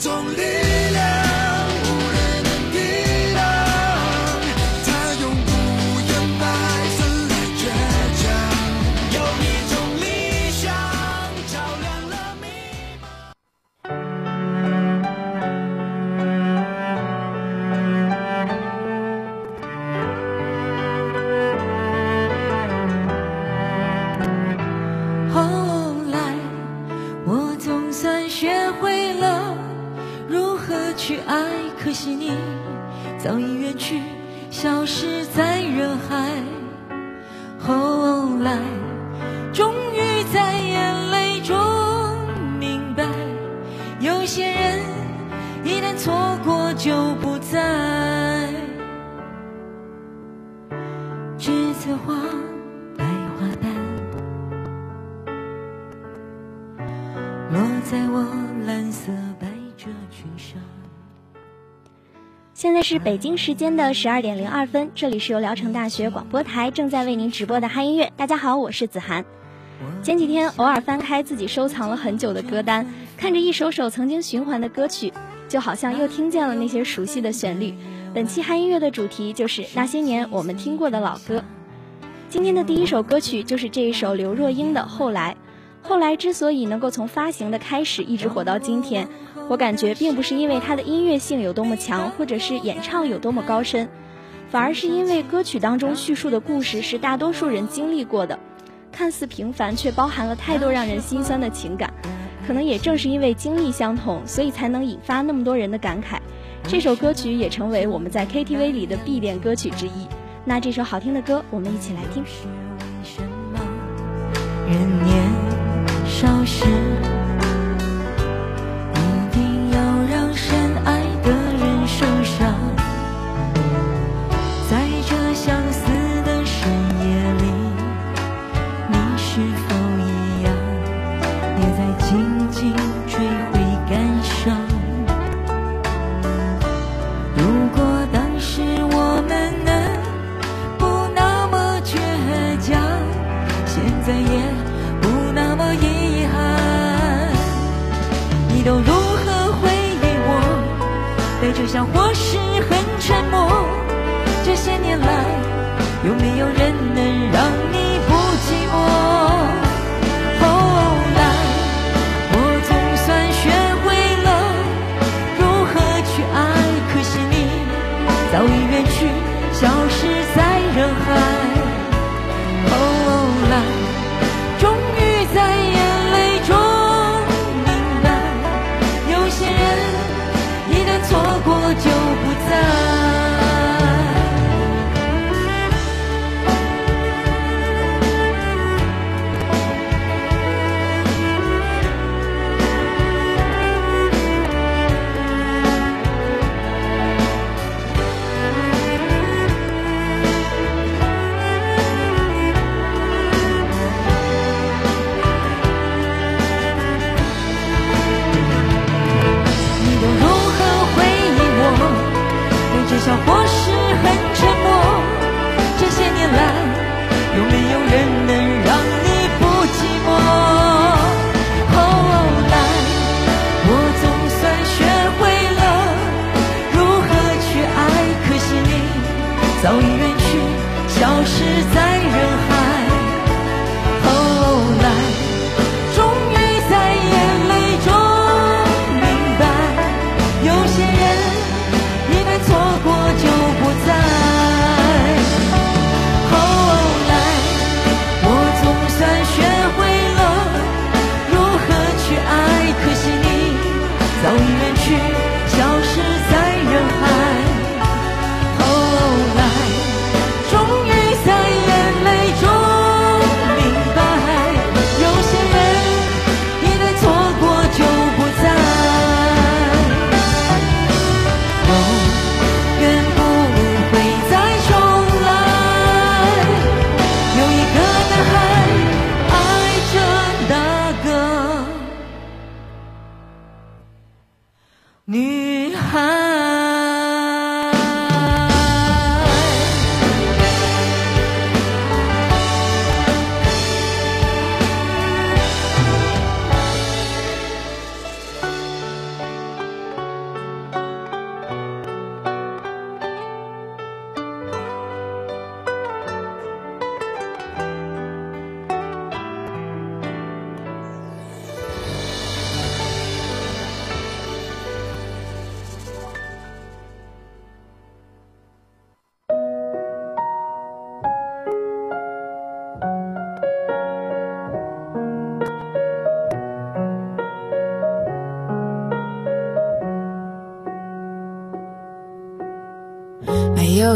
种力量。现在是北京时间的十二点零二分，这里是由聊城大学广播台正在为您直播的嗨音乐。大家好，我是子涵。前几天偶尔翻开自己收藏了很久的歌单，看着一首首曾经循环的歌曲，就好像又听见了那些熟悉的旋律。本期嗨音乐的主题就是那些年我们听过的老歌。今天的第一首歌曲就是这一首刘若英的《后来》。后来之所以能够从发行的开始一直火到今天。我感觉并不是因为它的音乐性有多么强，或者是演唱有多么高深，反而是因为歌曲当中叙述的故事是大多数人经历过的，看似平凡却包含了太多让人心酸的情感。可能也正是因为经历相同，所以才能引发那么多人的感慨。这首歌曲也成为我们在 KTV 里的必点歌曲之一。那这首好听的歌，我们一起来听。人年少时。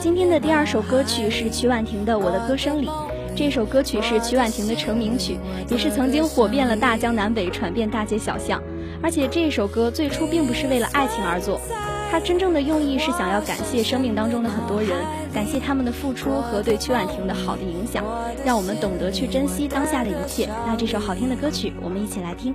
今天的第二首歌曲是曲婉婷的《我的歌声里》。这首歌曲是曲婉婷的成名曲，也是曾经火遍了大江南北，传遍大街小巷。而且这首歌最初并不是为了爱情而作，它真正的用意是想要感谢生命当中的很多人，感谢他们的付出和对曲婉婷的好的影响，让我们懂得去珍惜当下的一切。那这首好听的歌曲，我们一起来听。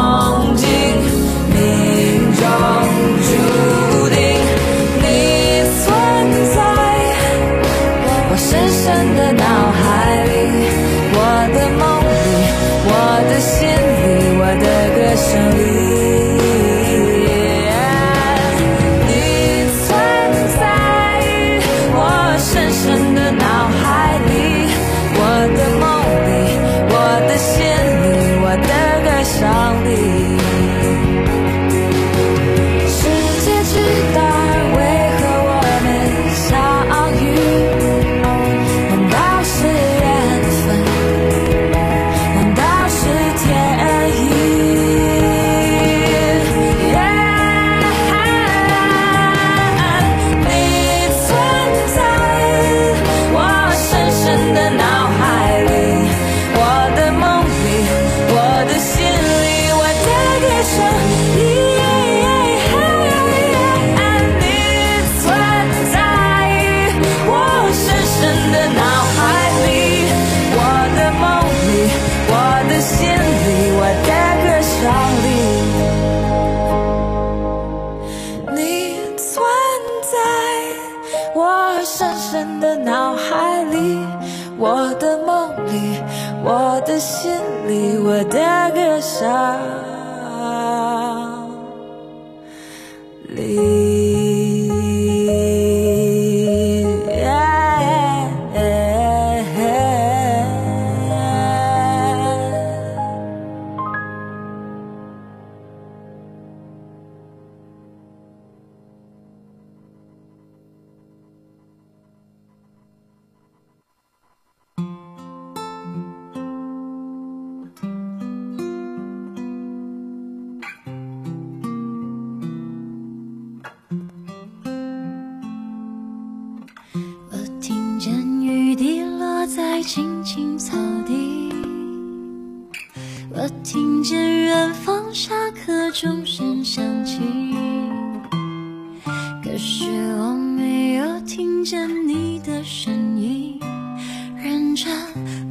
认真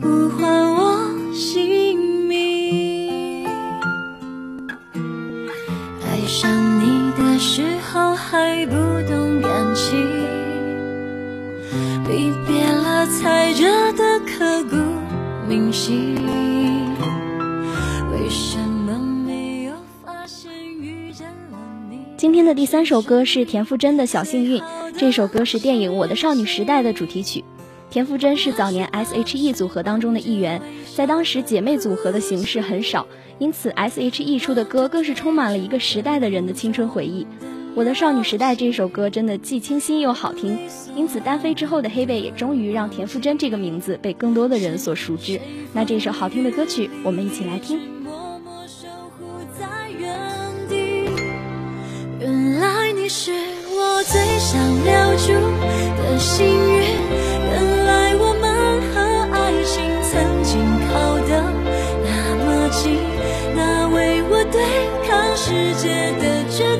呼唤我姓名。爱上你的时候还不懂感情。离别了踩着的刻骨铭心，为什么没有发现遇见了你？今天的第三首歌是田馥甄的《小幸运》，这首歌是电影《我的少女时代》的主题曲。田馥甄是早年 S.H.E 组合当中的一员，在当时姐妹组合的形式很少，因此 S.H.E 出的歌更是充满了一个时代的人的青春回忆。我的少女时代这首歌真的既清新又好听，因此单飞之后的黑贝也终于让田馥甄这个名字被更多的人所熟知。那这首好听的歌曲，我们一起来听。默默守护在原。原来你是我最想留住的幸运，世界的决，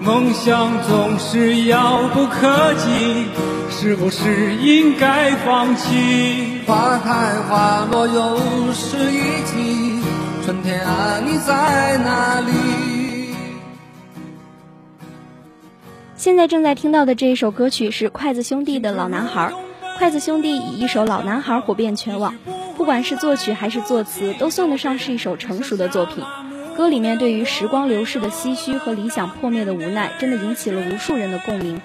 梦想总是遥不可及，是不是应该放弃？花开花落又是一季，春天啊，你在哪里？现在正在听到的这一首歌曲是筷子兄弟的《老男孩》。筷子兄弟以一首《老男孩》火遍全网，不管是作曲还是作词，都算得上是一首成熟的作品。歌里面对于时光流逝的唏嘘和理想破灭的无奈，真的引起了无数人的共鸣。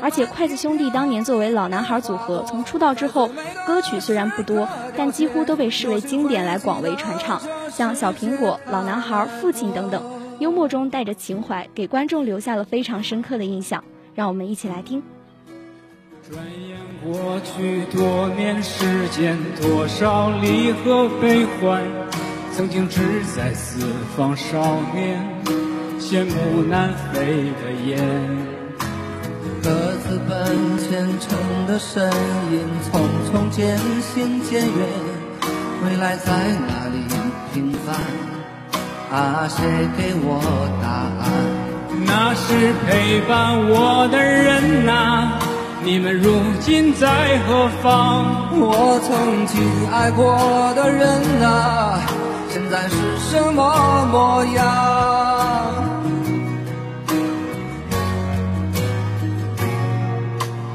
而且筷子兄弟当年作为老男孩组合，从出道之后，歌曲虽然不多，但几乎都被视为经典来广为传唱，像小苹果、老男孩、父亲等等，幽默中带着情怀，给观众留下了非常深刻的印象。让我们一起来听。转眼过去多年时间，多少离合悲欢。曾经志在四方少年，羡慕南飞的雁。各自奔前程的身影，匆匆渐行渐远。未来在哪里平凡？啊，谁给我答案？那是陪伴我的人呐，你们如今在何方？我曾经爱过的人呐。现在是什么模样？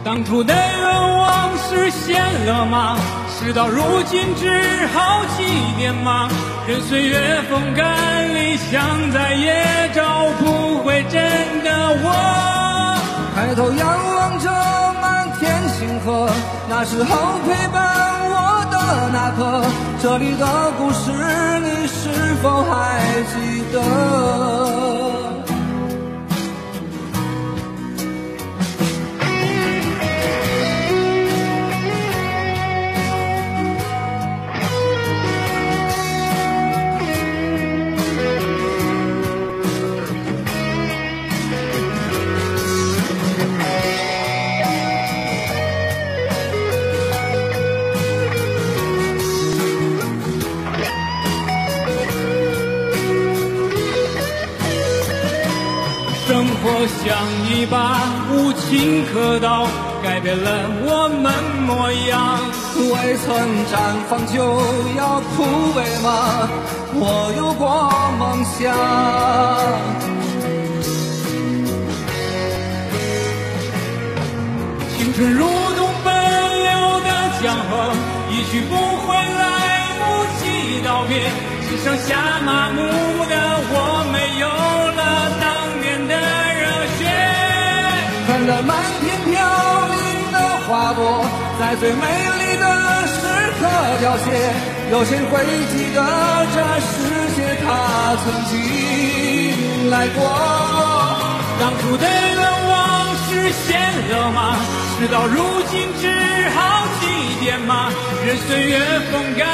当初的愿望实现了吗？事到如今只好祭奠吗？任岁月风干，理想再也找不回真的我。抬头仰望着满天星河，那时候陪伴我的那刻，这里的故事你是否还记得？无情刻刀，改变了我们模样。未曾绽放就要枯萎吗？我有过梦想。青春如同奔流的江河，一去不回，来不及道别。只剩下麻木的我，没有看着满天飘零的花朵，在最美丽的时刻凋谢。有谁会记得这世界它曾经来过？当初的愿望实现了吗？事到如今只好祭奠吗？任岁月风干，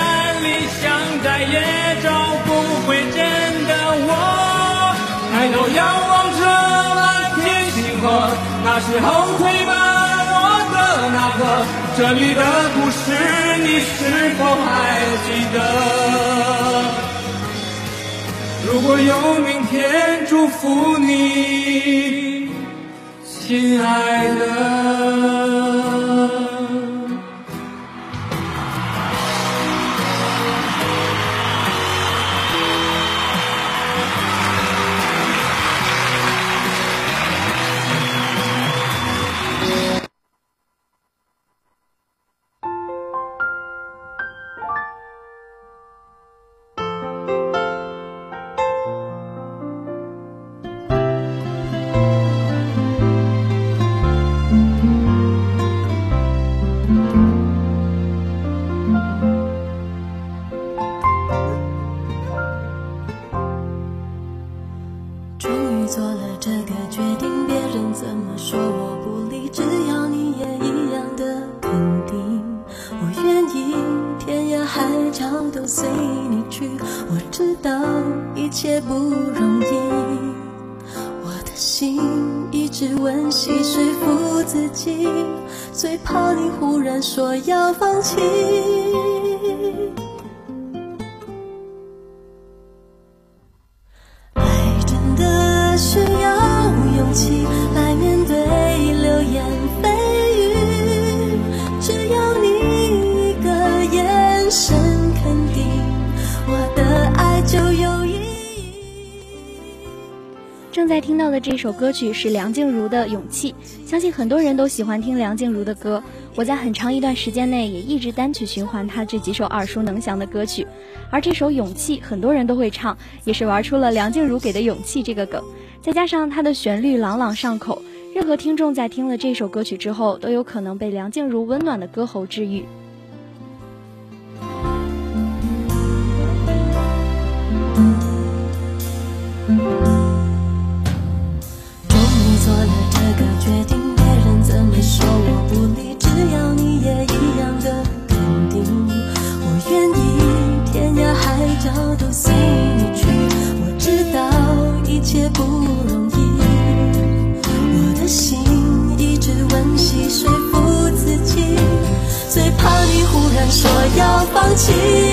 理想再也找不回真的我。抬头仰望着满天河，那时候陪伴我的那个，这里的故事你是否还记得？如果有明天，祝福你，亲爱的。不容易，我的心一直温习说服自己，最怕你忽然说要放弃。这首歌曲是梁静茹的《勇气》，相信很多人都喜欢听梁静茹的歌。我在很长一段时间内也一直单曲循环她这几首耳熟能详的歌曲，而这首《勇气》很多人都会唱，也是玩出了梁静茹给的勇气这个梗。再加上它的旋律朗朗上口，任何听众在听了这首歌曲之后，都有可能被梁静茹温暖的歌喉治愈。情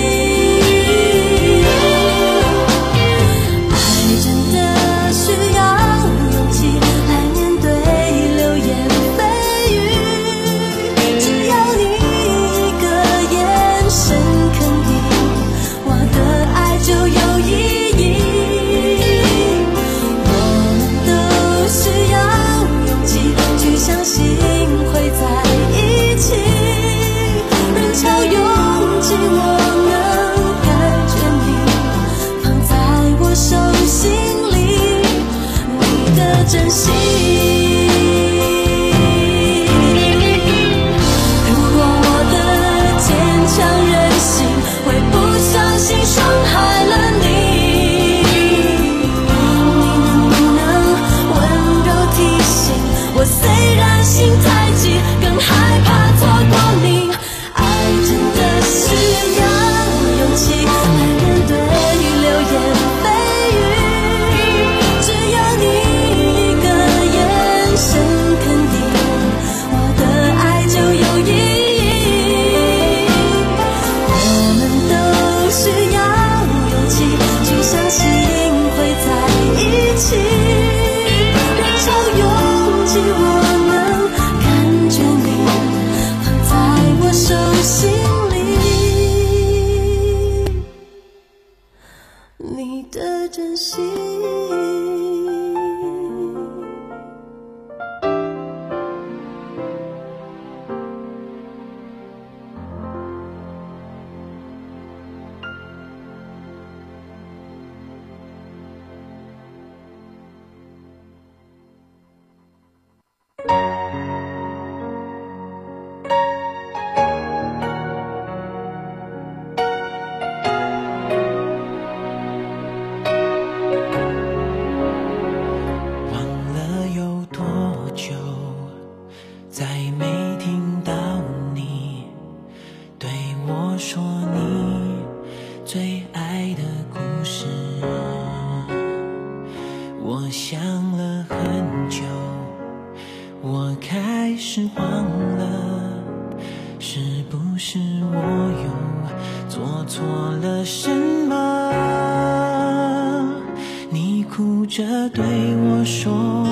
哭着对我说，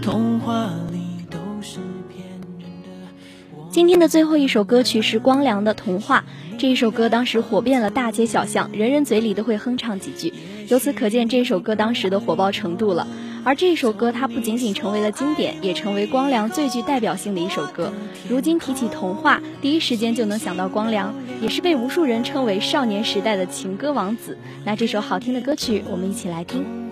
童话里都是骗人的今天的最后一首歌曲是光良的《童话》。这一首歌当时火遍了大街小巷，人人嘴里都会哼唱几句。由此可见，这首歌当时的火爆程度了。而这首歌，它不仅仅成为了经典，也成为光良最具代表性的一首歌。如今提起《童话》，第一时间就能想到光良，也是被无数人称为少年时代的情歌王子。那这首好听的歌曲，我们一起来听。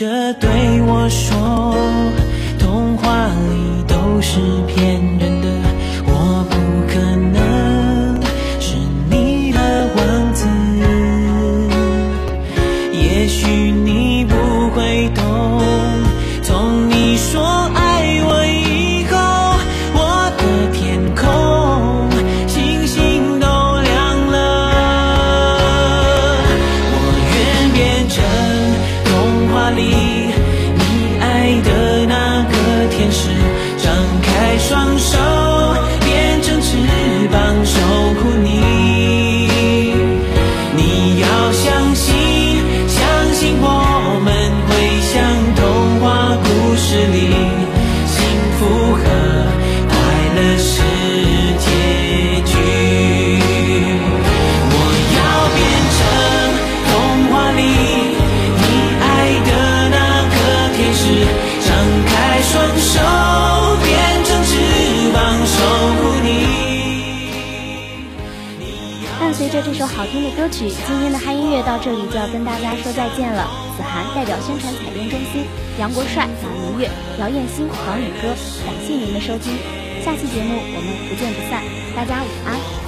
着对我说，童话里都是骗天使张开双手，变成翅膀。这首好听的歌曲，今天的嗨音乐到这里就要跟大家说再见了。子涵代表宣传彩电中心，杨国帅、马明月、姚艳新、黄宇哥，感谢您的收听，下期节目我们不见不散，大家午安。